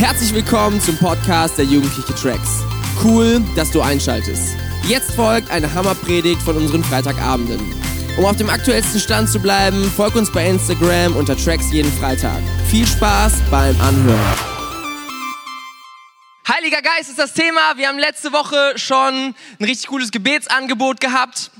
Herzlich willkommen zum Podcast der Jugendliche Tracks. Cool, dass du einschaltest. Jetzt folgt eine Hammerpredigt von unseren Freitagabenden. Um auf dem aktuellsten Stand zu bleiben, folg uns bei Instagram unter Tracks jeden Freitag. Viel Spaß beim Anhören. Heiliger Geist ist das Thema. Wir haben letzte Woche schon ein richtig gutes Gebetsangebot gehabt.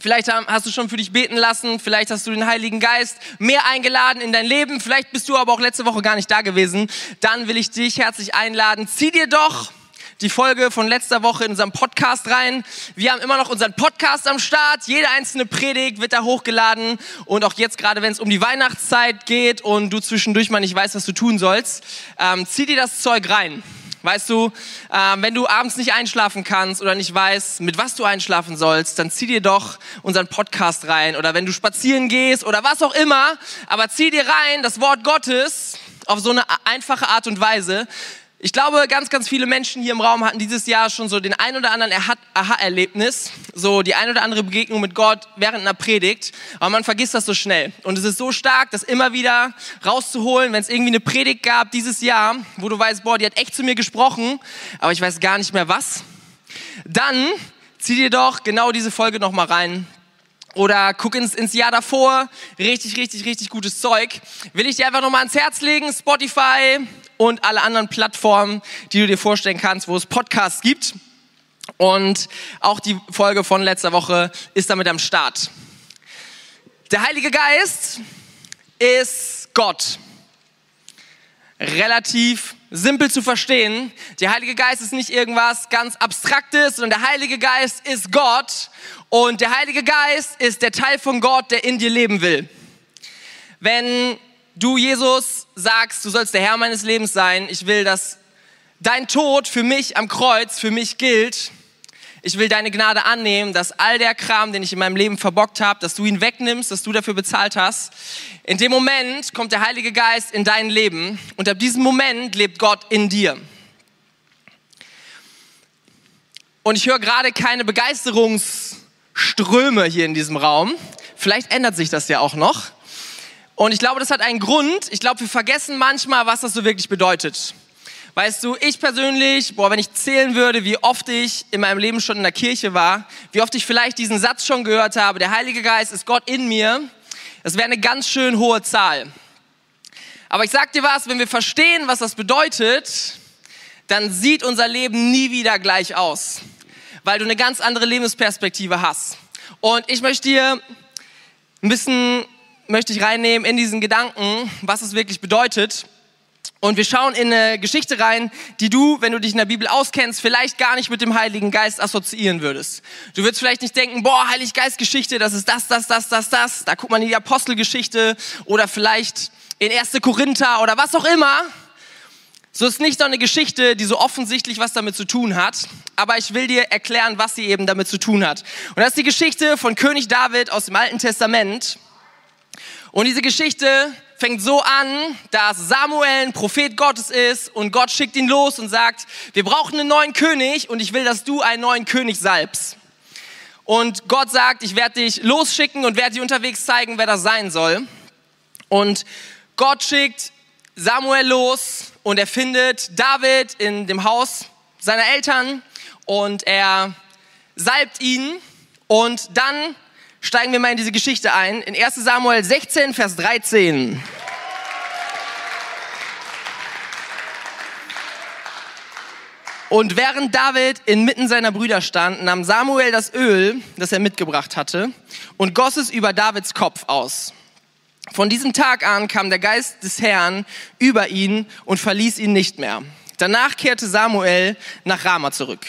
Vielleicht hast du schon für dich beten lassen, vielleicht hast du den Heiligen Geist mehr eingeladen in dein Leben, vielleicht bist du aber auch letzte Woche gar nicht da gewesen. Dann will ich dich herzlich einladen. Zieh dir doch die Folge von letzter Woche in unserem Podcast rein. Wir haben immer noch unseren Podcast am Start. Jede einzelne Predigt wird da hochgeladen. Und auch jetzt gerade, wenn es um die Weihnachtszeit geht und du zwischendurch mal nicht weißt, was du tun sollst, ähm, zieh dir das Zeug rein. Weißt du, äh, wenn du abends nicht einschlafen kannst oder nicht weißt, mit was du einschlafen sollst, dann zieh dir doch unseren Podcast rein. Oder wenn du spazieren gehst oder was auch immer, aber zieh dir rein das Wort Gottes auf so eine einfache Art und Weise, ich glaube, ganz, ganz viele Menschen hier im Raum hatten dieses Jahr schon so den ein oder anderen Aha-Erlebnis, so die ein oder andere Begegnung mit Gott während einer Predigt. Aber man vergisst das so schnell. Und es ist so stark, das immer wieder rauszuholen, wenn es irgendwie eine Predigt gab dieses Jahr, wo du weißt, boah, die hat echt zu mir gesprochen, aber ich weiß gar nicht mehr was. Dann zieh dir doch genau diese Folge nochmal rein. Oder guck ins, ins Jahr davor. Richtig, richtig, richtig gutes Zeug. Will ich dir einfach nochmal ans Herz legen. Spotify, und alle anderen Plattformen, die du dir vorstellen kannst, wo es Podcasts gibt. Und auch die Folge von letzter Woche ist damit am Start. Der Heilige Geist ist Gott. Relativ simpel zu verstehen. Der Heilige Geist ist nicht irgendwas ganz Abstraktes, sondern der Heilige Geist ist Gott. Und der Heilige Geist ist der Teil von Gott, der in dir leben will. Wenn du Jesus sagst, du sollst der Herr meines Lebens sein, ich will, dass dein Tod für mich am Kreuz, für mich gilt, ich will deine Gnade annehmen, dass all der Kram, den ich in meinem Leben verbockt habe, dass du ihn wegnimmst, dass du dafür bezahlt hast. In dem Moment kommt der Heilige Geist in dein Leben und ab diesem Moment lebt Gott in dir. Und ich höre gerade keine Begeisterungsströme hier in diesem Raum. Vielleicht ändert sich das ja auch noch. Und ich glaube, das hat einen Grund. Ich glaube, wir vergessen manchmal, was das so wirklich bedeutet. Weißt du, ich persönlich, boah, wenn ich zählen würde, wie oft ich in meinem Leben schon in der Kirche war, wie oft ich vielleicht diesen Satz schon gehört habe, der Heilige Geist ist Gott in mir, das wäre eine ganz schön hohe Zahl. Aber ich sag dir was, wenn wir verstehen, was das bedeutet, dann sieht unser Leben nie wieder gleich aus, weil du eine ganz andere Lebensperspektive hast. Und ich möchte dir ein bisschen möchte ich reinnehmen in diesen Gedanken, was es wirklich bedeutet. Und wir schauen in eine Geschichte rein, die du, wenn du dich in der Bibel auskennst, vielleicht gar nicht mit dem Heiligen Geist assoziieren würdest. Du würdest vielleicht nicht denken, boah, Heilig Geist Geschichte, das ist das, das, das, das, das. Da guckt man in die Apostelgeschichte oder vielleicht in 1. Korinther oder was auch immer. So ist nicht so eine Geschichte, die so offensichtlich was damit zu tun hat, aber ich will dir erklären, was sie eben damit zu tun hat. Und das ist die Geschichte von König David aus dem Alten Testament. Und diese Geschichte fängt so an, dass Samuel ein Prophet Gottes ist und Gott schickt ihn los und sagt, wir brauchen einen neuen König und ich will, dass du einen neuen König salbst. Und Gott sagt, ich werde dich losschicken und werde dir unterwegs zeigen, wer das sein soll. Und Gott schickt Samuel los und er findet David in dem Haus seiner Eltern und er salbt ihn und dann steigen wir mal in diese Geschichte ein. In 1 Samuel 16, Vers 13. Und während David inmitten seiner Brüder stand, nahm Samuel das Öl, das er mitgebracht hatte, und goss es über Davids Kopf aus. Von diesem Tag an kam der Geist des Herrn über ihn und verließ ihn nicht mehr. Danach kehrte Samuel nach Rama zurück.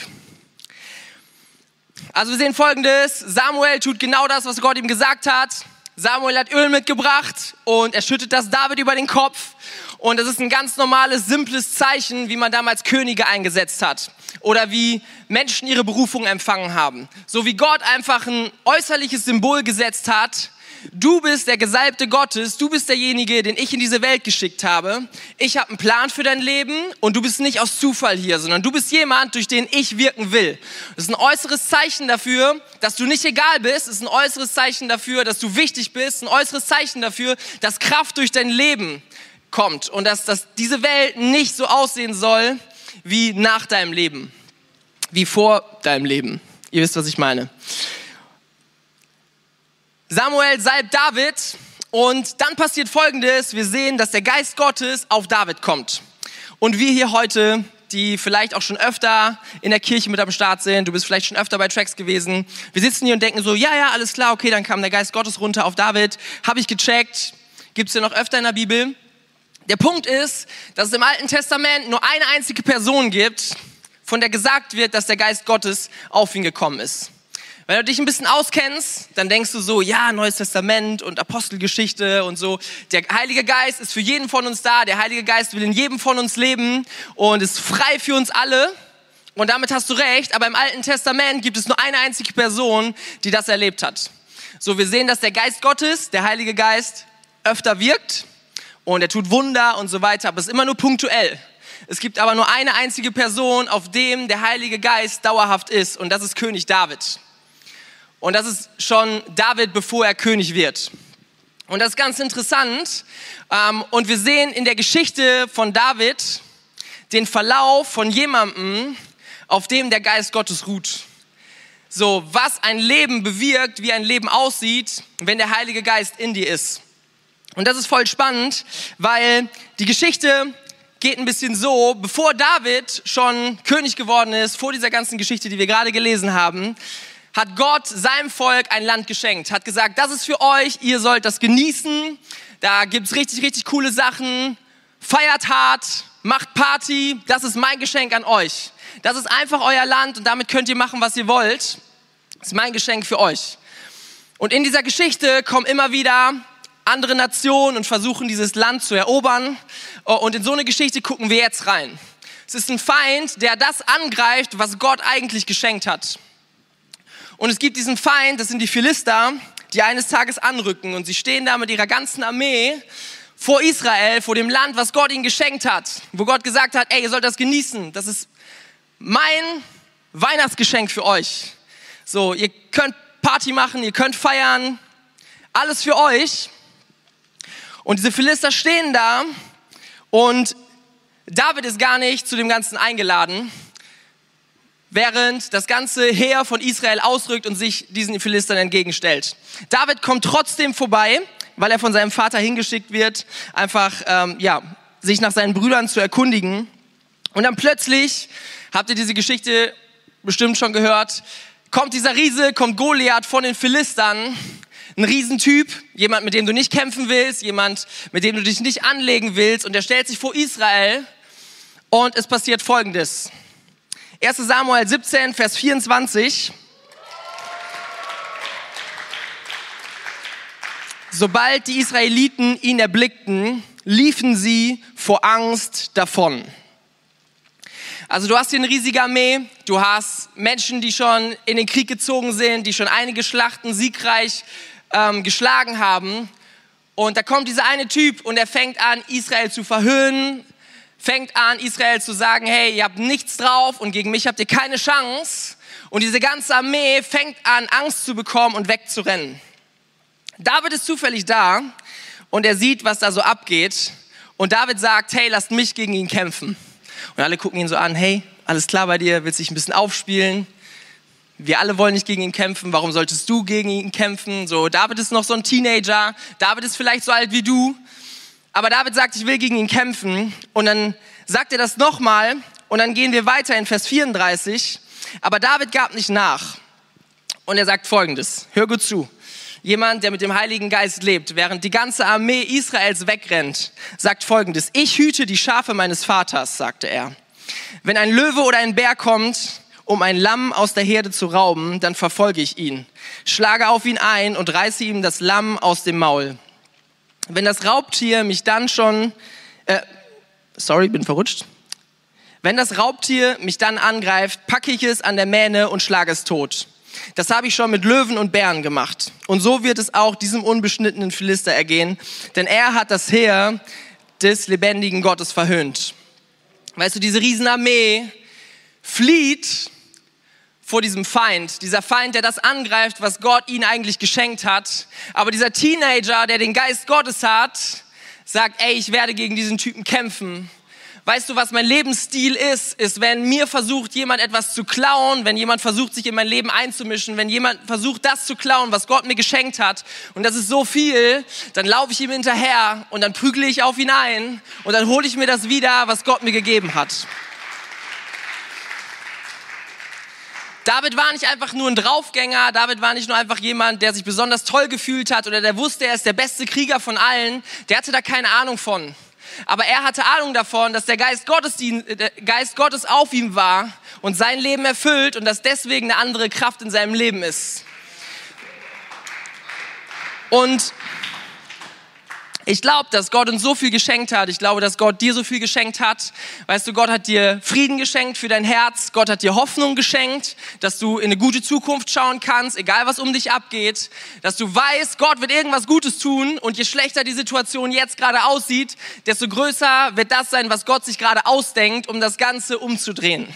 Also wir sehen folgendes, Samuel tut genau das, was Gott ihm gesagt hat. Samuel hat Öl mitgebracht und er schüttet das David über den Kopf. Und das ist ein ganz normales, simples Zeichen, wie man damals Könige eingesetzt hat. Oder wie Menschen ihre Berufung empfangen haben. So wie Gott einfach ein äußerliches Symbol gesetzt hat, du bist der Gesalbte Gottes, du bist derjenige, den ich in diese Welt geschickt habe. Ich habe einen Plan für dein Leben und du bist nicht aus Zufall hier, sondern du bist jemand, durch den ich wirken will. Das ist ein äußeres Zeichen dafür, dass du nicht egal bist. Das ist ein äußeres Zeichen dafür, dass du wichtig bist. Ein äußeres Zeichen dafür, dass Kraft durch dein Leben kommt und dass, dass diese Welt nicht so aussehen soll wie nach deinem Leben, wie vor deinem Leben. Ihr wisst, was ich meine. Samuel salbt David und dann passiert Folgendes. Wir sehen, dass der Geist Gottes auf David kommt. Und wir hier heute, die vielleicht auch schon öfter in der Kirche mit am Start sind, du bist vielleicht schon öfter bei Tracks gewesen, wir sitzen hier und denken so, ja, ja, alles klar, okay, dann kam der Geist Gottes runter auf David, habe ich gecheckt, gibt es ja noch öfter in der Bibel. Der Punkt ist, dass es im Alten Testament nur eine einzige Person gibt, von der gesagt wird, dass der Geist Gottes auf ihn gekommen ist. Wenn du dich ein bisschen auskennst, dann denkst du so, ja, Neues Testament und Apostelgeschichte und so. Der Heilige Geist ist für jeden von uns da. Der Heilige Geist will in jedem von uns leben und ist frei für uns alle. Und damit hast du recht, aber im Alten Testament gibt es nur eine einzige Person, die das erlebt hat. So, wir sehen, dass der Geist Gottes, der Heilige Geist, öfter wirkt und er tut Wunder und so weiter, aber es ist immer nur punktuell. Es gibt aber nur eine einzige Person, auf dem der Heilige Geist dauerhaft ist und das ist König David. Und das ist schon David, bevor er König wird. Und das ist ganz interessant. Ähm, und wir sehen in der Geschichte von David den Verlauf von jemandem, auf dem der Geist Gottes ruht. So, was ein Leben bewirkt, wie ein Leben aussieht, wenn der Heilige Geist in dir ist. Und das ist voll spannend, weil die Geschichte geht ein bisschen so, bevor David schon König geworden ist, vor dieser ganzen Geschichte, die wir gerade gelesen haben, hat Gott seinem Volk ein Land geschenkt, hat gesagt, das ist für euch, ihr sollt das genießen, da gibt's richtig, richtig coole Sachen, feiert hart, macht Party, das ist mein Geschenk an euch. Das ist einfach euer Land und damit könnt ihr machen, was ihr wollt. Das ist mein Geschenk für euch. Und in dieser Geschichte kommen immer wieder andere Nationen und versuchen dieses Land zu erobern. Und in so eine Geschichte gucken wir jetzt rein. Es ist ein Feind, der das angreift, was Gott eigentlich geschenkt hat. Und es gibt diesen Feind, das sind die Philister, die eines Tages anrücken. Und sie stehen da mit ihrer ganzen Armee vor Israel, vor dem Land, was Gott ihnen geschenkt hat, wo Gott gesagt hat, ey, ihr sollt das genießen, das ist mein Weihnachtsgeschenk für euch. So, ihr könnt Party machen, ihr könnt feiern, alles für euch. Und diese Philister stehen da. Und David ist gar nicht zu dem Ganzen eingeladen, während das ganze Heer von Israel ausrückt und sich diesen Philistern entgegenstellt. David kommt trotzdem vorbei, weil er von seinem Vater hingeschickt wird, einfach ähm, ja, sich nach seinen Brüdern zu erkundigen. Und dann plötzlich, habt ihr diese Geschichte bestimmt schon gehört, kommt dieser Riese, kommt Goliath von den Philistern, ein Riesentyp, jemand, mit dem du nicht kämpfen willst, jemand, mit dem du dich nicht anlegen willst, und er stellt sich vor Israel und es passiert Folgendes. 1 Samuel 17, Vers 24. Sobald die Israeliten ihn erblickten, liefen sie vor Angst davon. Also du hast hier eine riesige Armee, du hast Menschen, die schon in den Krieg gezogen sind, die schon einige Schlachten siegreich ähm, geschlagen haben. Und da kommt dieser eine Typ und er fängt an, Israel zu verhöhnen, fängt an, Israel zu sagen, hey, ihr habt nichts drauf und gegen mich habt ihr keine Chance. Und diese ganze Armee fängt an, Angst zu bekommen und wegzurennen. David ist zufällig da und er sieht, was da so abgeht. Und David sagt, hey, lasst mich gegen ihn kämpfen. Und alle gucken ihn so an, hey, alles klar bei dir, willst dich ein bisschen aufspielen? Wir alle wollen nicht gegen ihn kämpfen, warum solltest du gegen ihn kämpfen? So, David ist noch so ein Teenager, David ist vielleicht so alt wie du, aber David sagt, ich will gegen ihn kämpfen. Und dann sagt er das nochmal. Und dann gehen wir weiter in Vers 34. Aber David gab nicht nach. Und er sagt folgendes. Hör gut zu. Jemand, der mit dem Heiligen Geist lebt, während die ganze Armee Israels wegrennt, sagt folgendes. Ich hüte die Schafe meines Vaters, sagte er. Wenn ein Löwe oder ein Bär kommt, um ein Lamm aus der Herde zu rauben, dann verfolge ich ihn, schlage auf ihn ein und reiße ihm das Lamm aus dem Maul. Wenn das Raubtier mich dann schon, äh, sorry, bin verrutscht. Wenn das Raubtier mich dann angreift, packe ich es an der Mähne und schlage es tot. Das habe ich schon mit Löwen und Bären gemacht. Und so wird es auch diesem unbeschnittenen Philister ergehen, denn er hat das Heer des lebendigen Gottes verhöhnt. Weißt du, diese Riesenarmee flieht vor diesem Feind, dieser Feind, der das angreift, was Gott ihnen eigentlich geschenkt hat. Aber dieser Teenager, der den Geist Gottes hat, sagt, ey, ich werde gegen diesen Typen kämpfen. Weißt du, was mein Lebensstil ist? Ist, wenn mir versucht, jemand etwas zu klauen, wenn jemand versucht, sich in mein Leben einzumischen, wenn jemand versucht, das zu klauen, was Gott mir geschenkt hat, und das ist so viel, dann laufe ich ihm hinterher und dann prügle ich auf ihn ein und dann hole ich mir das wieder, was Gott mir gegeben hat. David war nicht einfach nur ein Draufgänger, David war nicht nur einfach jemand, der sich besonders toll gefühlt hat oder der wusste, er ist der beste Krieger von allen, der hatte da keine Ahnung von. Aber er hatte Ahnung davon, dass der Geist Gottes, der Geist Gottes auf ihm war und sein Leben erfüllt und dass deswegen eine andere Kraft in seinem Leben ist. Und ich glaube, dass Gott uns so viel geschenkt hat. Ich glaube, dass Gott dir so viel geschenkt hat. Weißt du, Gott hat dir Frieden geschenkt für dein Herz. Gott hat dir Hoffnung geschenkt, dass du in eine gute Zukunft schauen kannst, egal was um dich abgeht. Dass du weißt, Gott wird irgendwas Gutes tun und je schlechter die Situation jetzt gerade aussieht, desto größer wird das sein, was Gott sich gerade ausdenkt, um das Ganze umzudrehen.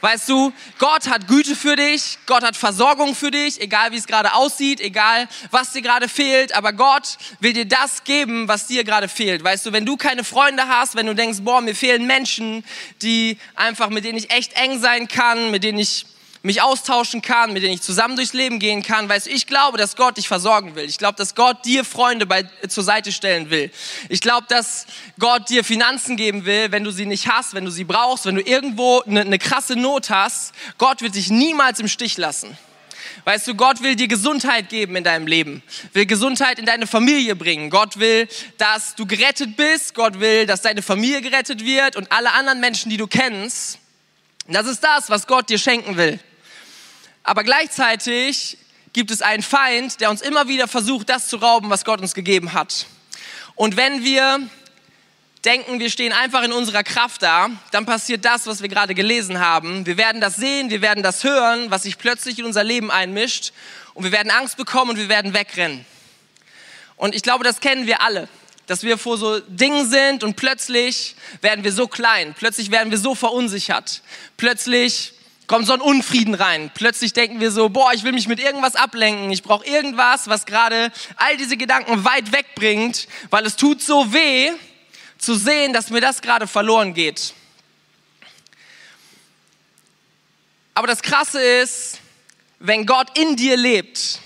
Weißt du, Gott hat Güte für dich. Gott hat Versorgung für dich, egal wie es gerade aussieht, egal was dir gerade fehlt. Aber Gott will dir das geben, was dir gerade fehlt. Weißt du, wenn du keine Freunde hast, wenn du denkst, boah, mir fehlen Menschen, die einfach, mit denen ich echt eng sein kann, mit denen ich mich austauschen kann, mit denen ich zusammen durchs Leben gehen kann. Weißt du, ich glaube, dass Gott dich versorgen will. Ich glaube, dass Gott dir Freunde bei, zur Seite stellen will. Ich glaube, dass Gott dir Finanzen geben will, wenn du sie nicht hast, wenn du sie brauchst, wenn du irgendwo eine, eine krasse Not hast. Gott wird dich niemals im Stich lassen. Weißt du, Gott will dir Gesundheit geben in deinem Leben, will Gesundheit in deine Familie bringen. Gott will, dass du gerettet bist. Gott will, dass deine Familie gerettet wird und alle anderen Menschen, die du kennst. Das ist das, was Gott dir schenken will. Aber gleichzeitig gibt es einen Feind, der uns immer wieder versucht, das zu rauben, was Gott uns gegeben hat. Und wenn wir denken, wir stehen einfach in unserer Kraft da, dann passiert das, was wir gerade gelesen haben. Wir werden das sehen, wir werden das hören, was sich plötzlich in unser Leben einmischt und wir werden Angst bekommen und wir werden wegrennen. Und ich glaube, das kennen wir alle, dass wir vor so Dingen sind und plötzlich werden wir so klein, plötzlich werden wir so verunsichert, plötzlich kommt so ein Unfrieden rein. Plötzlich denken wir so, boah, ich will mich mit irgendwas ablenken. Ich brauche irgendwas, was gerade all diese Gedanken weit wegbringt, weil es tut so weh zu sehen, dass mir das gerade verloren geht. Aber das Krasse ist, wenn Gott in dir lebt,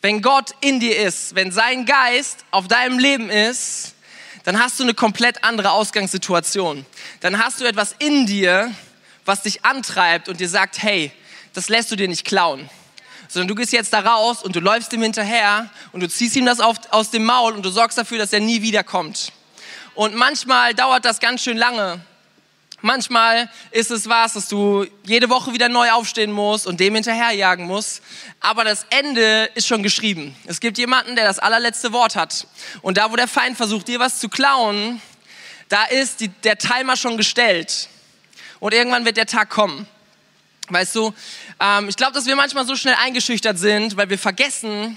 wenn Gott in dir ist, wenn sein Geist auf deinem Leben ist, dann hast du eine komplett andere Ausgangssituation. Dann hast du etwas in dir, was dich antreibt und dir sagt, hey, das lässt du dir nicht klauen. Sondern du gehst jetzt da raus und du läufst ihm hinterher und du ziehst ihm das auf, aus dem Maul und du sorgst dafür, dass er nie wiederkommt. Und manchmal dauert das ganz schön lange. Manchmal ist es was, dass du jede Woche wieder neu aufstehen musst und dem hinterherjagen musst. Aber das Ende ist schon geschrieben. Es gibt jemanden, der das allerletzte Wort hat. Und da, wo der Feind versucht, dir was zu klauen, da ist die, der Timer schon gestellt. Und irgendwann wird der Tag kommen. Weißt du, ähm, ich glaube, dass wir manchmal so schnell eingeschüchtert sind, weil wir vergessen,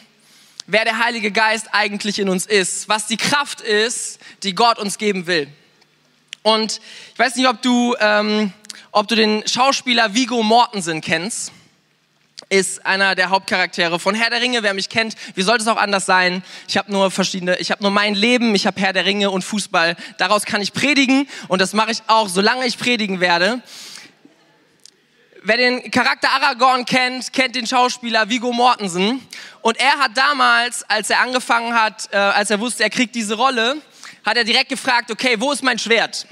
wer der Heilige Geist eigentlich in uns ist, was die Kraft ist, die Gott uns geben will. Und ich weiß nicht, ob du, ähm, ob du den Schauspieler Vigo Mortensen kennst. Ist einer der Hauptcharaktere von Herr der Ringe. Wer mich kennt, wie sollte es auch anders sein? Ich habe nur verschiedene, ich habe nur mein Leben, ich habe Herr der Ringe und Fußball. Daraus kann ich predigen und das mache ich auch, solange ich predigen werde. Wer den Charakter Aragorn kennt, kennt den Schauspieler Vigo Mortensen. Und er hat damals, als er angefangen hat, äh, als er wusste, er kriegt diese Rolle, hat er direkt gefragt, okay, wo ist mein Schwert?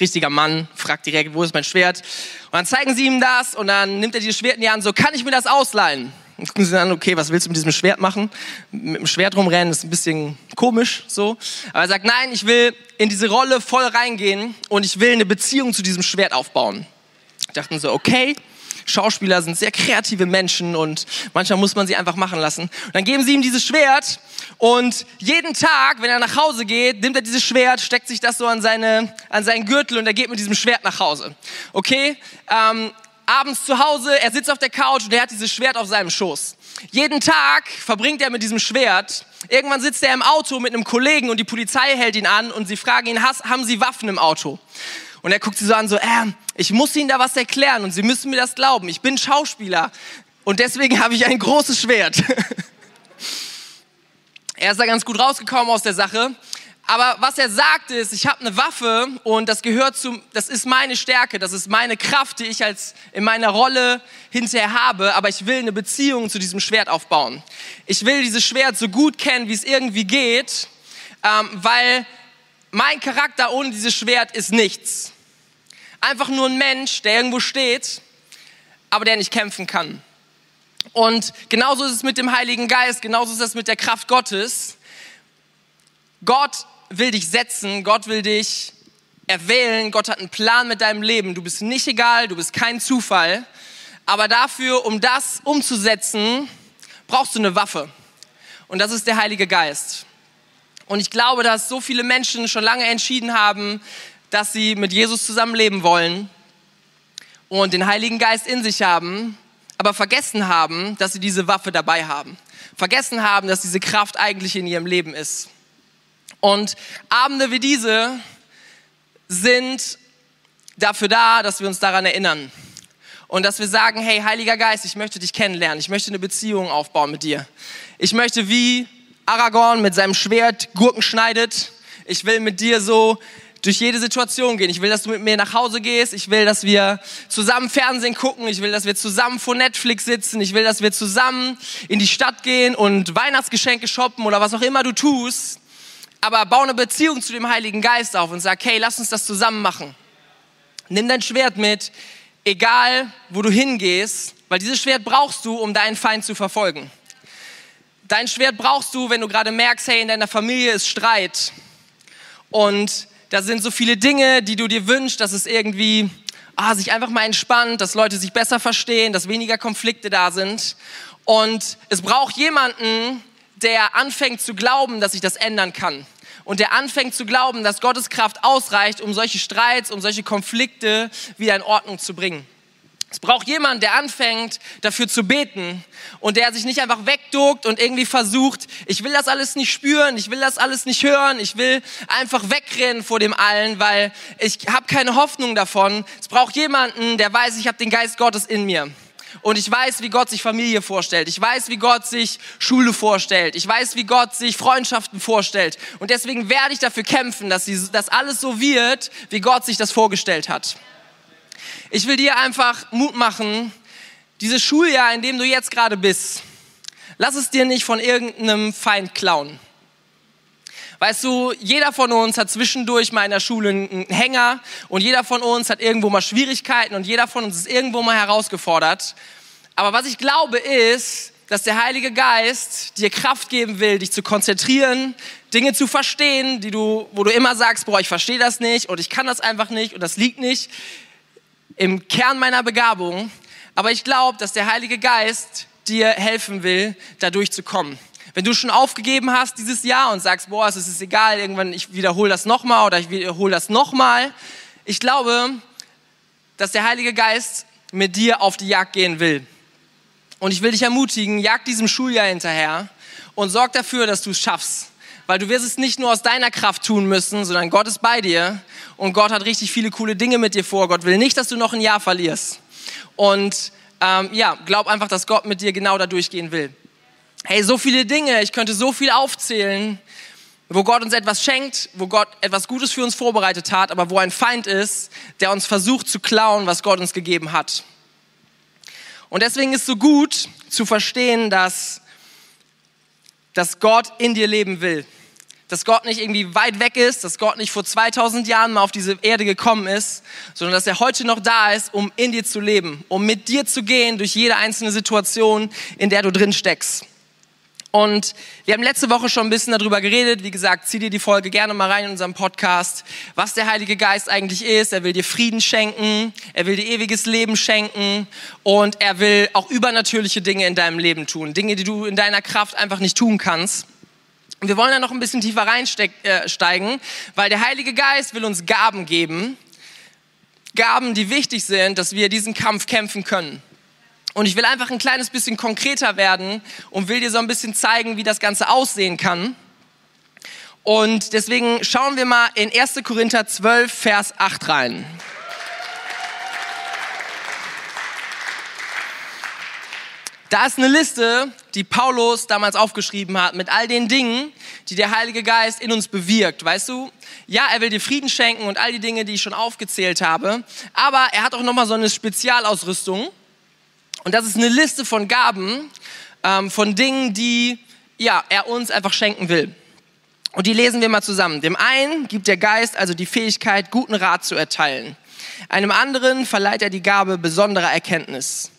Richtiger Mann, fragt direkt, wo ist mein Schwert? Und dann zeigen sie ihm das und dann nimmt er dieses Schwert in die Hand, so, kann ich mir das ausleihen? Dann gucken sie dann, okay, was willst du mit diesem Schwert machen? Mit dem Schwert rumrennen ist ein bisschen komisch, so. Aber er sagt, nein, ich will in diese Rolle voll reingehen und ich will eine Beziehung zu diesem Schwert aufbauen dachten so, okay, Schauspieler sind sehr kreative Menschen und manchmal muss man sie einfach machen lassen. Und dann geben sie ihm dieses Schwert und jeden Tag, wenn er nach Hause geht, nimmt er dieses Schwert, steckt sich das so an, seine, an seinen Gürtel und er geht mit diesem Schwert nach Hause. Okay? Ähm, abends zu Hause, er sitzt auf der Couch und er hat dieses Schwert auf seinem Schoß. Jeden Tag verbringt er mit diesem Schwert. Irgendwann sitzt er im Auto mit einem Kollegen und die Polizei hält ihn an und sie fragen ihn, haben Sie Waffen im Auto? Und er guckt sie so an, so, äh, ich muss Ihnen da was erklären und Sie müssen mir das glauben. Ich bin Schauspieler und deswegen habe ich ein großes Schwert. er ist da ganz gut rausgekommen aus der Sache. Aber was er sagt ist, ich habe eine Waffe und das gehört zum, das ist meine Stärke, das ist meine Kraft, die ich als in meiner Rolle hinterher habe. Aber ich will eine Beziehung zu diesem Schwert aufbauen. Ich will dieses Schwert so gut kennen, wie es irgendwie geht, ähm, weil mein Charakter ohne dieses Schwert ist nichts. Einfach nur ein Mensch, der irgendwo steht, aber der nicht kämpfen kann. Und genauso ist es mit dem Heiligen Geist, genauso ist es mit der Kraft Gottes. Gott will dich setzen, Gott will dich erwählen, Gott hat einen Plan mit deinem Leben. Du bist nicht egal, du bist kein Zufall. Aber dafür, um das umzusetzen, brauchst du eine Waffe. Und das ist der Heilige Geist. Und ich glaube, dass so viele Menschen schon lange entschieden haben, dass sie mit Jesus zusammenleben wollen und den Heiligen Geist in sich haben, aber vergessen haben, dass sie diese Waffe dabei haben. Vergessen haben, dass diese Kraft eigentlich in ihrem Leben ist. Und Abende wie diese sind dafür da, dass wir uns daran erinnern. Und dass wir sagen, hey, Heiliger Geist, ich möchte dich kennenlernen. Ich möchte eine Beziehung aufbauen mit dir. Ich möchte wie Aragorn mit seinem Schwert Gurken schneidet. Ich will mit dir so durch jede Situation gehen. Ich will, dass du mit mir nach Hause gehst. Ich will, dass wir zusammen Fernsehen gucken. Ich will, dass wir zusammen vor Netflix sitzen. Ich will, dass wir zusammen in die Stadt gehen und Weihnachtsgeschenke shoppen oder was auch immer du tust aber bau eine Beziehung zu dem Heiligen Geist auf und sag, hey, lass uns das zusammen machen. Nimm dein Schwert mit, egal wo du hingehst, weil dieses Schwert brauchst du, um deinen Feind zu verfolgen. Dein Schwert brauchst du, wenn du gerade merkst, hey, in deiner Familie ist Streit und da sind so viele Dinge, die du dir wünschst, dass es irgendwie ah, sich einfach mal entspannt, dass Leute sich besser verstehen, dass weniger Konflikte da sind. Und es braucht jemanden, der anfängt zu glauben, dass sich das ändern kann. Und der anfängt zu glauben, dass Gottes Kraft ausreicht, um solche Streits, um solche Konflikte wieder in Ordnung zu bringen. Es braucht jemanden, der anfängt, dafür zu beten und der sich nicht einfach wegduckt und irgendwie versucht, ich will das alles nicht spüren, ich will das alles nicht hören, ich will einfach wegrennen vor dem allen, weil ich habe keine Hoffnung davon. Es braucht jemanden, der weiß, ich habe den Geist Gottes in mir. Und ich weiß, wie Gott sich Familie vorstellt. Ich weiß, wie Gott sich Schule vorstellt. Ich weiß, wie Gott sich Freundschaften vorstellt. Und deswegen werde ich dafür kämpfen, dass das alles so wird, wie Gott sich das vorgestellt hat. Ich will dir einfach Mut machen, dieses Schuljahr, in dem du jetzt gerade bist, lass es dir nicht von irgendeinem Feind klauen. Weißt du, jeder von uns hat zwischendurch mal in der Schule einen Hänger und jeder von uns hat irgendwo mal Schwierigkeiten und jeder von uns ist irgendwo mal herausgefordert. Aber was ich glaube ist, dass der Heilige Geist dir Kraft geben will, dich zu konzentrieren, Dinge zu verstehen, die du, wo du immer sagst, boah, ich verstehe das nicht und ich kann das einfach nicht und das liegt nicht im Kern meiner Begabung. Aber ich glaube, dass der Heilige Geist dir helfen will, da durchzukommen. Wenn du schon aufgegeben hast dieses Jahr und sagst, boah, es ist egal, irgendwann ich wiederhole das nochmal oder ich wiederhole das nochmal. Ich glaube, dass der Heilige Geist mit dir auf die Jagd gehen will. Und ich will dich ermutigen, jag diesem Schuljahr hinterher und sorg dafür, dass du es schaffst. Weil du wirst es nicht nur aus deiner Kraft tun müssen, sondern Gott ist bei dir und Gott hat richtig viele coole Dinge mit dir vor. Gott will nicht, dass du noch ein Jahr verlierst. Und ähm, ja, glaub einfach, dass Gott mit dir genau da durchgehen will. Hey, so viele Dinge, ich könnte so viel aufzählen, wo Gott uns etwas schenkt, wo Gott etwas Gutes für uns vorbereitet hat, aber wo ein Feind ist, der uns versucht zu klauen, was Gott uns gegeben hat. Und deswegen ist so gut zu verstehen, dass, dass Gott in dir leben will. Dass Gott nicht irgendwie weit weg ist, dass Gott nicht vor 2000 Jahren mal auf diese Erde gekommen ist, sondern dass er heute noch da ist, um in dir zu leben, um mit dir zu gehen durch jede einzelne Situation, in der du drin steckst. Und wir haben letzte Woche schon ein bisschen darüber geredet. Wie gesagt, zieh dir die Folge gerne mal rein in unserem Podcast, was der Heilige Geist eigentlich ist. Er will dir Frieden schenken, er will dir ewiges Leben schenken und er will auch übernatürliche Dinge in deinem Leben tun. Dinge, die du in deiner Kraft einfach nicht tun kannst. Und wir wollen da noch ein bisschen tiefer reinsteigen, äh, weil der Heilige Geist will uns Gaben geben. Gaben, die wichtig sind, dass wir diesen Kampf kämpfen können. Und ich will einfach ein kleines bisschen konkreter werden und will dir so ein bisschen zeigen, wie das Ganze aussehen kann. Und deswegen schauen wir mal in 1. Korinther 12, Vers 8 rein. Da ist eine Liste, die Paulus damals aufgeschrieben hat, mit all den Dingen, die der Heilige Geist in uns bewirkt. Weißt du, ja, er will dir Frieden schenken und all die Dinge, die ich schon aufgezählt habe, aber er hat auch nochmal so eine Spezialausrüstung. Und das ist eine Liste von Gaben, ähm, von Dingen, die ja, er uns einfach schenken will. Und die lesen wir mal zusammen. Dem einen gibt der Geist also die Fähigkeit, guten Rat zu erteilen. Einem anderen verleiht er die Gabe besonderer Erkenntnis.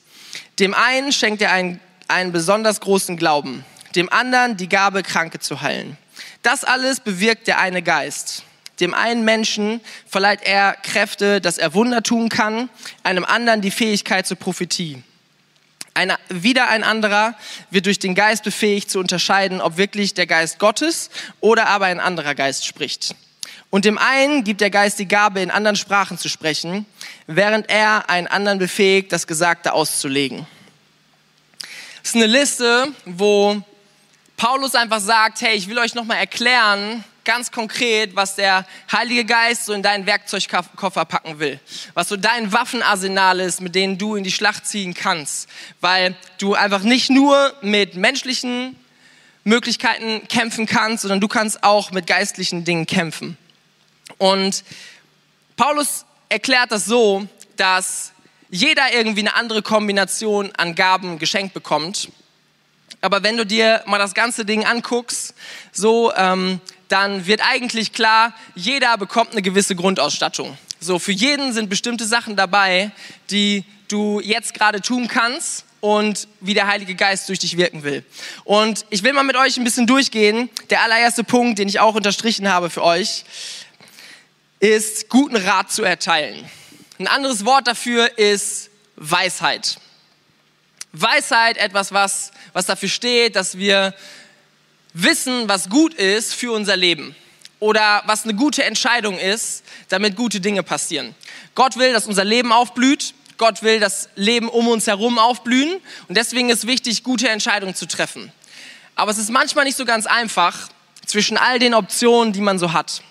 Dem einen schenkt er einen, einen besonders großen Glauben. Dem anderen die Gabe, Kranke zu heilen. Das alles bewirkt der eine Geist. Dem einen Menschen verleiht er Kräfte, dass er Wunder tun kann, einem anderen die Fähigkeit zur Prophetie. Ein, wieder ein anderer wird durch den Geist befähigt zu unterscheiden, ob wirklich der Geist Gottes oder aber ein anderer Geist spricht. Und dem einen gibt der Geist die Gabe, in anderen Sprachen zu sprechen, während er einen anderen befähigt, das Gesagte auszulegen. Das ist eine Liste, wo Paulus einfach sagt, hey, ich will euch nochmal erklären, ganz konkret, was der Heilige Geist so in deinen Werkzeugkoffer packen will. Was so dein Waffenarsenal ist, mit denen du in die Schlacht ziehen kannst. Weil du einfach nicht nur mit menschlichen Möglichkeiten kämpfen kannst, sondern du kannst auch mit geistlichen Dingen kämpfen. Und Paulus erklärt das so, dass jeder irgendwie eine andere Kombination an Gaben geschenkt bekommt. Aber wenn du dir mal das ganze Ding anguckst, so ähm, dann wird eigentlich klar, jeder bekommt eine gewisse Grundausstattung. So, für jeden sind bestimmte Sachen dabei, die du jetzt gerade tun kannst und wie der Heilige Geist durch dich wirken will. Und ich will mal mit euch ein bisschen durchgehen. Der allererste Punkt, den ich auch unterstrichen habe für euch, ist guten Rat zu erteilen. Ein anderes Wort dafür ist Weisheit. Weisheit, etwas, was, was dafür steht, dass wir wissen, was gut ist für unser Leben oder was eine gute Entscheidung ist, damit gute Dinge passieren. Gott will, dass unser Leben aufblüht. Gott will das Leben um uns herum aufblühen. Und deswegen ist wichtig, gute Entscheidungen zu treffen. Aber es ist manchmal nicht so ganz einfach zwischen all den Optionen, die man so hat.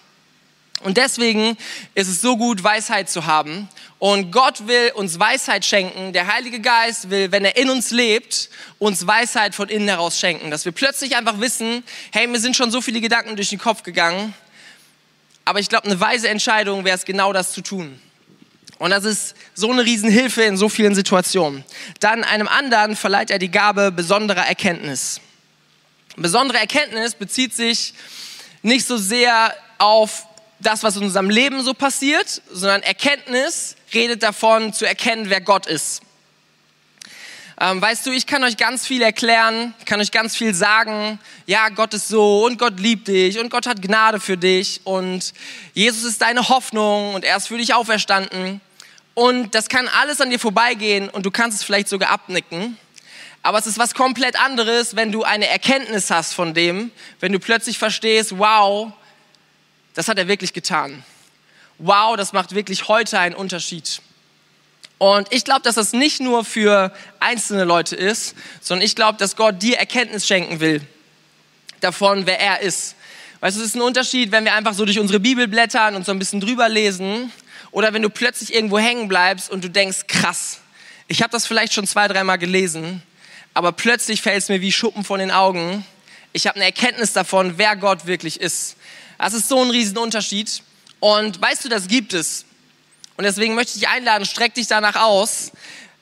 Und deswegen ist es so gut, Weisheit zu haben. Und Gott will uns Weisheit schenken. Der Heilige Geist will, wenn er in uns lebt, uns Weisheit von innen heraus schenken. Dass wir plötzlich einfach wissen, hey, mir sind schon so viele Gedanken durch den Kopf gegangen. Aber ich glaube, eine weise Entscheidung wäre es genau das zu tun. Und das ist so eine Riesenhilfe in so vielen Situationen. Dann einem anderen verleiht er die Gabe besonderer Erkenntnis. Besondere Erkenntnis bezieht sich nicht so sehr auf das, was in unserem Leben so passiert, sondern Erkenntnis redet davon, zu erkennen, wer Gott ist. Ähm, weißt du, ich kann euch ganz viel erklären, kann euch ganz viel sagen. Ja, Gott ist so und Gott liebt dich und Gott hat Gnade für dich und Jesus ist deine Hoffnung und er ist für dich auferstanden. Und das kann alles an dir vorbeigehen und du kannst es vielleicht sogar abnicken. Aber es ist was komplett anderes, wenn du eine Erkenntnis hast von dem, wenn du plötzlich verstehst, wow, das hat er wirklich getan. Wow, das macht wirklich heute einen Unterschied. Und ich glaube, dass das nicht nur für einzelne Leute ist, sondern ich glaube, dass Gott dir Erkenntnis schenken will davon, wer er ist. Weißt du, es ist ein Unterschied, wenn wir einfach so durch unsere Bibel blättern und so ein bisschen drüber lesen oder wenn du plötzlich irgendwo hängen bleibst und du denkst, krass, ich habe das vielleicht schon zwei, dreimal gelesen, aber plötzlich fällt es mir wie Schuppen von den Augen. Ich habe eine Erkenntnis davon, wer Gott wirklich ist. Das ist so ein Riesenunterschied. Und weißt du, das gibt es. Und deswegen möchte ich dich einladen, streck dich danach aus.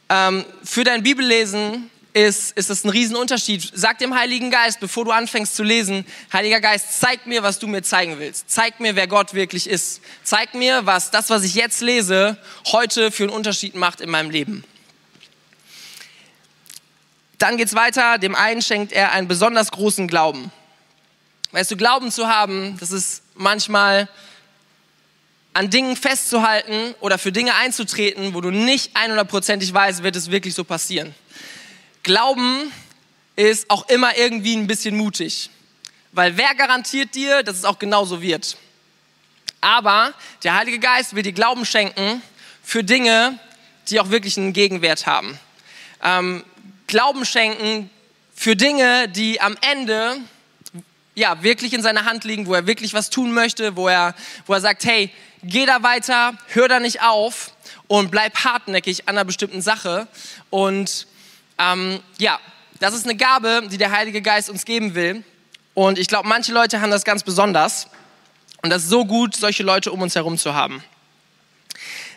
Ähm, für dein Bibellesen ist, ist es ein Riesenunterschied. Sag dem Heiligen Geist, bevor du anfängst zu lesen, Heiliger Geist, zeig mir, was du mir zeigen willst. Zeig mir, wer Gott wirklich ist. Zeig mir, was das, was ich jetzt lese, heute für einen Unterschied macht in meinem Leben. Dann geht's weiter. Dem einen schenkt er einen besonders großen Glauben. Weißt du, Glauben zu haben, das ist manchmal an Dingen festzuhalten oder für Dinge einzutreten, wo du nicht 100%ig weißt, wird es wirklich so passieren. Glauben ist auch immer irgendwie ein bisschen mutig, weil wer garantiert dir, dass es auch genauso wird? Aber der Heilige Geist will dir Glauben schenken für Dinge, die auch wirklich einen Gegenwert haben. Ähm, Glauben schenken für Dinge, die am Ende ja, wirklich in seiner Hand liegen, wo er wirklich was tun möchte, wo er, wo er sagt, hey, geh da weiter, hör da nicht auf und bleib hartnäckig an einer bestimmten Sache. Und Ähm, ja, das ist eine Gabe, die der Heilige Geist uns geben will. Und ich glaube, manche Leute haben das ganz besonders. Und das ist so gut, solche Leute um uns herum zu haben.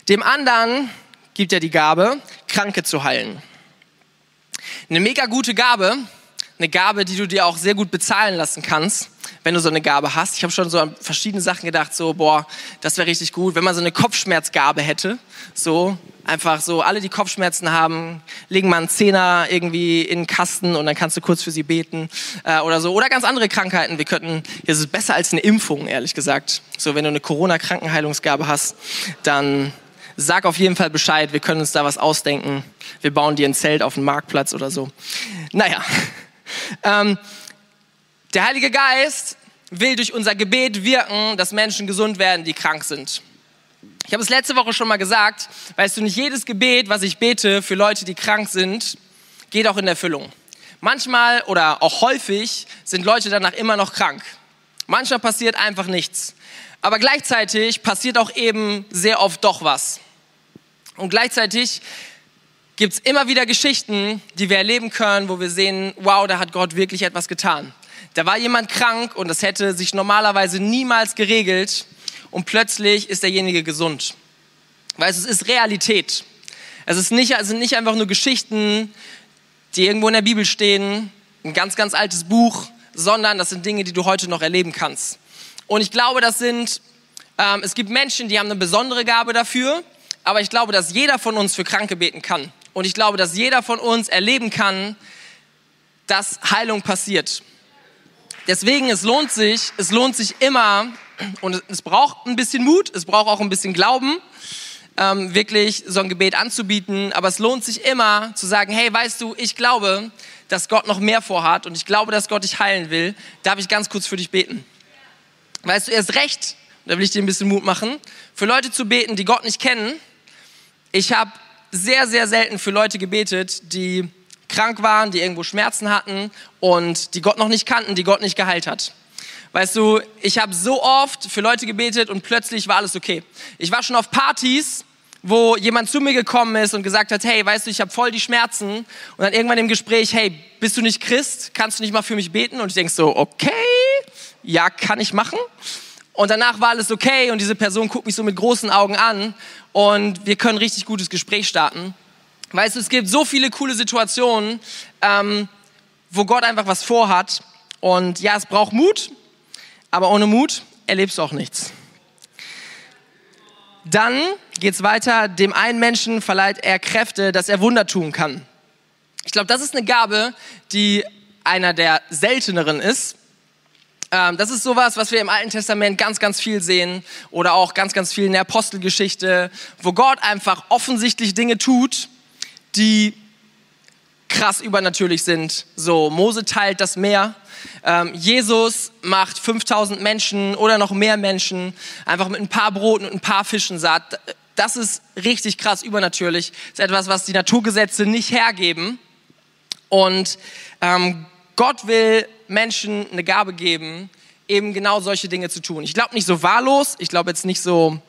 Dem anderen gibt er die Gabe, Kranke zu heilen. Eine mega gute Gabe, eine Gabe, die du dir auch sehr gut bezahlen lassen kannst, wenn du so eine Gabe hast. Ich habe schon so an verschiedene Sachen gedacht, so, boah, das wäre richtig gut, wenn man so eine Kopfschmerzgabe hätte. So, einfach so, alle, die Kopfschmerzen haben, legen mal einen Zehner irgendwie in den Kasten und dann kannst du kurz für sie beten äh, oder so. Oder ganz andere Krankheiten. Wir könnten, das ist besser als eine Impfung, ehrlich gesagt. So, wenn du eine Corona-Krankenheilungsgabe hast, dann sag auf jeden Fall Bescheid, wir können uns da was ausdenken. Wir bauen dir ein Zelt auf dem Marktplatz oder so. Naja, ähm, der Heilige Geist will durch unser Gebet wirken, dass Menschen gesund werden, die krank sind. Ich habe es letzte Woche schon mal gesagt, weißt du, nicht jedes Gebet, was ich bete für Leute, die krank sind, geht auch in Erfüllung. Manchmal oder auch häufig sind Leute danach immer noch krank. Manchmal passiert einfach nichts. Aber gleichzeitig passiert auch eben sehr oft doch was. Und gleichzeitig gibt es immer wieder Geschichten, die wir erleben können, wo wir sehen, wow, da hat Gott wirklich etwas getan. Da war jemand krank und das hätte sich normalerweise niemals geregelt und plötzlich ist derjenige gesund. Weil es ist Realität. Es, ist nicht, es sind nicht einfach nur Geschichten, die irgendwo in der Bibel stehen, ein ganz, ganz altes Buch, sondern das sind Dinge, die du heute noch erleben kannst. Und ich glaube, das sind, ähm, es gibt Menschen, die haben eine besondere Gabe dafür, aber ich glaube, dass jeder von uns für Kranke beten kann. Und ich glaube, dass jeder von uns erleben kann, dass Heilung passiert. Deswegen, es lohnt sich, es lohnt sich immer, und es braucht ein bisschen Mut, es braucht auch ein bisschen Glauben, ähm, wirklich so ein Gebet anzubieten, aber es lohnt sich immer zu sagen, hey, weißt du, ich glaube, dass Gott noch mehr vorhat und ich glaube, dass Gott dich heilen will. Darf ich ganz kurz für dich beten? Weißt du, erst recht, da will ich dir ein bisschen Mut machen, für Leute zu beten, die Gott nicht kennen. Ich habe sehr, sehr selten für Leute gebetet, die krank waren, die irgendwo Schmerzen hatten und die Gott noch nicht kannten, die Gott nicht geheilt hat. Weißt du, ich habe so oft für Leute gebetet und plötzlich war alles okay. Ich war schon auf Partys, wo jemand zu mir gekommen ist und gesagt hat, hey, weißt du, ich habe voll die Schmerzen. Und dann irgendwann im Gespräch, hey, bist du nicht Christ? Kannst du nicht mal für mich beten? Und ich denk so, okay, ja, kann ich machen. Und danach war alles okay und diese Person guckt mich so mit großen Augen an und wir können richtig gutes Gespräch starten. Weißt du, es gibt so viele coole Situationen, ähm, wo Gott einfach was vorhat. Und ja, es braucht Mut, aber ohne Mut erlebst du auch nichts. Dann geht's weiter. Dem einen Menschen verleiht er Kräfte, dass er Wunder tun kann. Ich glaube, das ist eine Gabe, die einer der selteneren ist. Ähm, das ist sowas, was wir im Alten Testament ganz, ganz viel sehen oder auch ganz, ganz viel in der Apostelgeschichte, wo Gott einfach offensichtlich Dinge tut, die krass übernatürlich sind. So, Mose teilt das Meer. Ähm, Jesus macht 5000 Menschen oder noch mehr Menschen einfach mit ein paar Broten und ein paar Fischen satt. Das ist richtig krass übernatürlich. Das ist etwas, was die Naturgesetze nicht hergeben. Und ähm, Gott will Menschen eine Gabe geben, eben genau solche Dinge zu tun. Ich glaube nicht so wahllos, ich glaube jetzt nicht so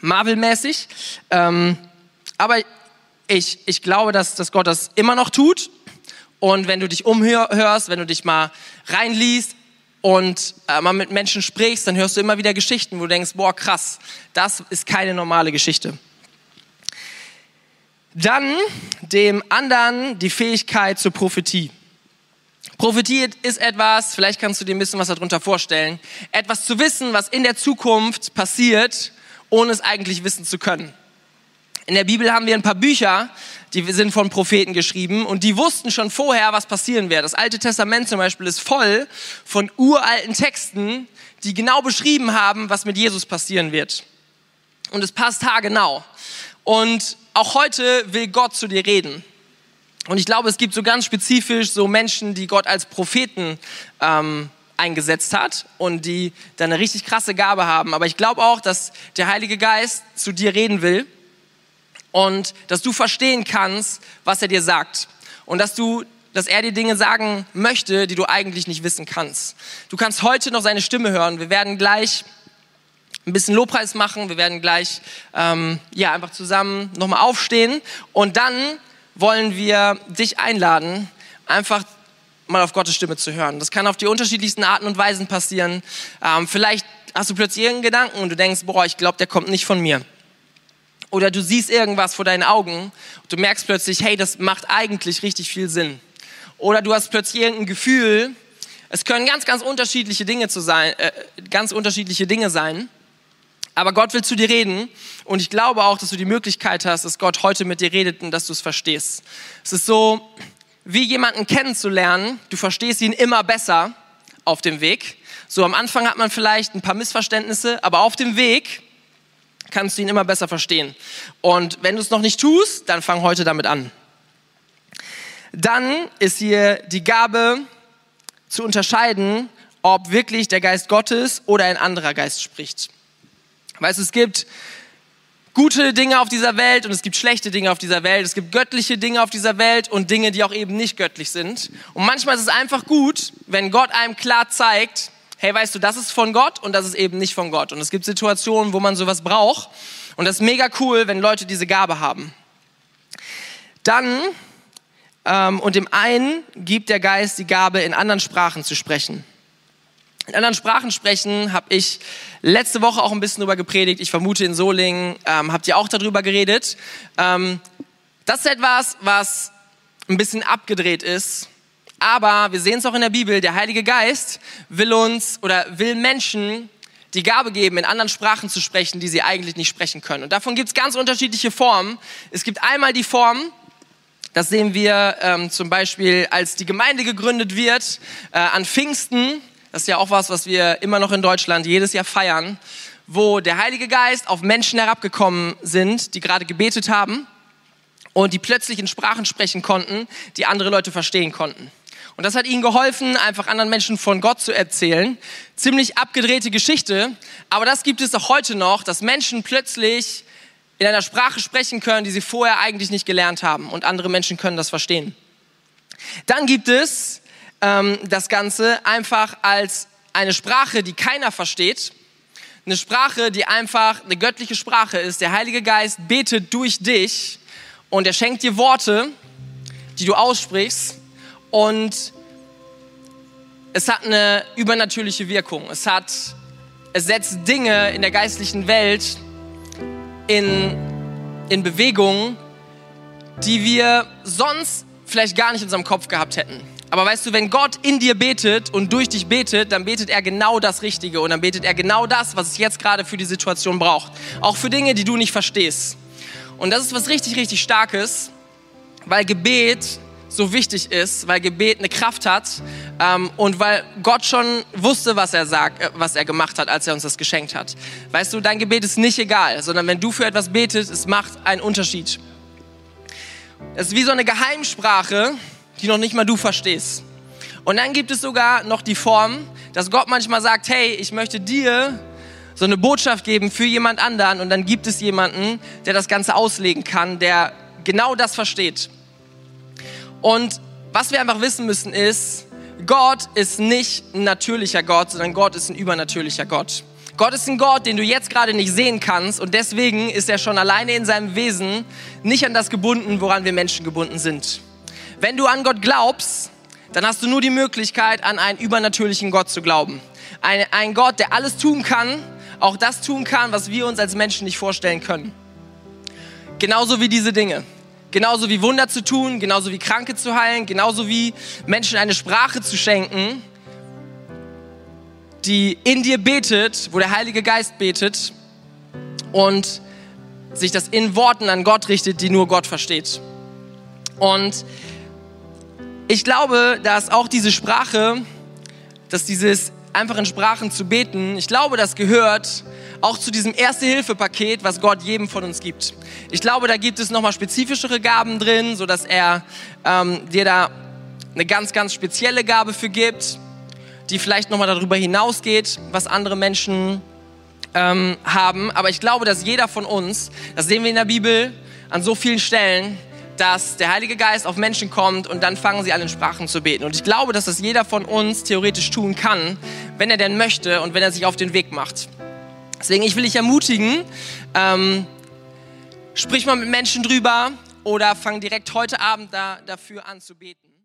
Marvel-mäßig, ähm, aber ich, ich glaube, dass, dass Gott das immer noch tut. Und wenn du dich umhörst, wenn du dich mal reinliest und äh, mal mit Menschen sprichst, dann hörst du immer wieder Geschichten, wo du denkst, boah, krass, das ist keine normale Geschichte. Dann dem anderen die Fähigkeit zur Prophetie. Prophetie ist etwas, vielleicht kannst du dir ein bisschen was darunter vorstellen, etwas zu wissen, was in der Zukunft passiert, ohne es eigentlich wissen zu können. In der Bibel haben wir ein paar Bücher, die sind von Propheten geschrieben und die wussten schon vorher, was passieren wird. Das Alte Testament zum Beispiel ist voll von uralten Texten, die genau beschrieben haben, was mit Jesus passieren wird. Und es passt haargenau. Und auch heute will Gott zu dir reden. Und ich glaube, es gibt so ganz spezifisch so Menschen, die Gott als Propheten ähm, eingesetzt hat und die dann eine richtig krasse Gabe haben. Aber ich glaube auch, dass der Heilige Geist zu dir reden will und dass du verstehen kannst, was er dir sagt. Und dass du dass er dir Dinge sagen möchte, die du eigentlich nicht wissen kannst. Du kannst heute noch seine Stimme hören. Wir werden gleich ein bisschen Lobpreis machen. Wir werden gleich ähm, ja einfach zusammen nochmal aufstehen und dann wollen wir dich einladen, einfach mal auf Gottes Stimme zu hören. Das kann auf die unterschiedlichsten Arten und Weisen passieren. Ähm, vielleicht hast du plötzlich irgendeinen Gedanken und du denkst, boah, ich glaube, der kommt nicht von mir. Oder du siehst irgendwas vor deinen Augen und du merkst plötzlich, hey, das macht eigentlich richtig viel Sinn. Oder du hast plötzlich irgendein Gefühl. Es können ganz, ganz unterschiedliche Dinge zu sein, äh, ganz unterschiedliche Dinge sein. Aber Gott will zu dir reden und ich glaube auch, dass du die Möglichkeit hast, dass Gott heute mit dir redet und dass du es verstehst. Es ist so, wie jemanden kennenzulernen. Du verstehst ihn immer besser auf dem Weg. So am Anfang hat man vielleicht ein paar Missverständnisse, aber auf dem Weg kannst du ihn immer besser verstehen. Und wenn du es noch nicht tust, dann fang heute damit an. Dann ist hier die Gabe zu unterscheiden, ob wirklich der Geist Gottes oder ein anderer Geist spricht. Weißt du, es gibt gute Dinge auf dieser Welt und es gibt schlechte Dinge auf dieser Welt. Es gibt göttliche Dinge auf dieser Welt und Dinge, die auch eben nicht göttlich sind. Und manchmal ist es einfach gut, wenn Gott einem klar zeigt, hey, weißt du, das ist von Gott und das ist eben nicht von Gott. Und es gibt Situationen, wo man sowas braucht. Und das ist mega cool, wenn Leute diese Gabe haben. Dann, ähm, und dem einen gibt der Geist die Gabe, in anderen Sprachen zu sprechen. In anderen Sprachen sprechen habe ich letzte Woche auch ein bisschen darüber gepredigt. Ich vermute in Solingen ähm, habt ihr auch darüber geredet. Ähm, das ist etwas, was ein bisschen abgedreht ist. Aber wir sehen es auch in der Bibel, der Heilige Geist will uns oder will Menschen die Gabe geben, in anderen Sprachen zu sprechen, die sie eigentlich nicht sprechen können. Und davon gibt es ganz unterschiedliche Formen. Es gibt einmal die Form, das sehen wir ähm, zum Beispiel, als die Gemeinde gegründet wird, äh, an Pfingsten das ist ja auch was, was wir immer noch in Deutschland jedes Jahr feiern, wo der Heilige Geist auf Menschen herabgekommen sind, die gerade gebetet haben und die plötzlich in Sprachen sprechen konnten, die andere Leute verstehen konnten. Und das hat ihnen geholfen, einfach anderen Menschen von Gott zu erzählen. Ziemlich abgedrehte Geschichte, aber das gibt es auch heute noch, dass Menschen plötzlich in einer Sprache sprechen können, die sie vorher eigentlich nicht gelernt haben und andere Menschen können das verstehen. Dann gibt es ähm, das Ganze einfach als eine Sprache, die keiner versteht. Eine Sprache, die einfach eine göttliche Sprache ist. Der Heilige Geist betet durch dich und er schenkt dir Worte, die du aussprichst. Und es hat eine übernatürliche Wirkung. Es hat, es setzt Dinge in der geistlichen Welt in, in Bewegung, die wir sonst vielleicht gar nicht in unserem Kopf gehabt hätten. Aber weißt du, wenn Gott in dir betet und durch dich betet, dann betet er genau das Richtige und dann betet er genau das, was es jetzt gerade für die Situation braucht. Auch für Dinge, die du nicht verstehst. Und das ist was richtig, richtig Starkes, weil Gebet so wichtig ist, weil Gebet eine Kraft hat ähm, und weil Gott schon wusste, was er sagt, äh, was er gemacht hat, als er uns das geschenkt hat. Weißt du, dein Gebet ist nicht egal, sondern wenn du für etwas betest, es macht einen Unterschied. Es ist wie so eine Geheimsprache, die noch nicht mal du verstehst. Und dann gibt es sogar noch die Form, dass Gott manchmal sagt, hey, ich möchte dir so eine Botschaft geben für jemand anderen und dann gibt es jemanden, der das Ganze auslegen kann, der genau das versteht. Und was wir einfach wissen müssen ist, Gott ist nicht ein natürlicher Gott, sondern Gott ist ein übernatürlicher Gott. Gott ist ein Gott, den du jetzt gerade nicht sehen kannst und deswegen ist er schon alleine in seinem Wesen nicht an das gebunden, woran wir Menschen gebunden sind. Wenn du an Gott glaubst, dann hast du nur die Möglichkeit, an einen übernatürlichen Gott zu glauben. Ein, ein Gott, der alles tun kann, auch das tun kann, was wir uns als Menschen nicht vorstellen können. Genauso wie diese Dinge. Genauso wie Wunder zu tun, genauso wie Kranke zu heilen, genauso wie Menschen eine Sprache zu schenken, die in dir betet, wo der Heilige Geist betet und sich das in Worten an Gott richtet, die nur Gott versteht. Und ich glaube, dass auch diese Sprache, dass dieses einfach in Sprachen zu beten, ich glaube, das gehört auch zu diesem Erste-Hilfe-Paket, was Gott jedem von uns gibt. Ich glaube, da gibt es nochmal spezifischere Gaben drin, sodass er ähm, dir da eine ganz, ganz spezielle Gabe für gibt, die vielleicht nochmal darüber hinausgeht, was andere Menschen ähm, haben. Aber ich glaube, dass jeder von uns, das sehen wir in der Bibel an so vielen Stellen, dass der Heilige Geist auf Menschen kommt und dann fangen sie an in Sprachen zu beten. Und ich glaube, dass das jeder von uns theoretisch tun kann, wenn er denn möchte und wenn er sich auf den Weg macht. Deswegen, ich will dich ermutigen, ähm, sprich mal mit Menschen drüber oder fang direkt heute Abend da, dafür an zu beten.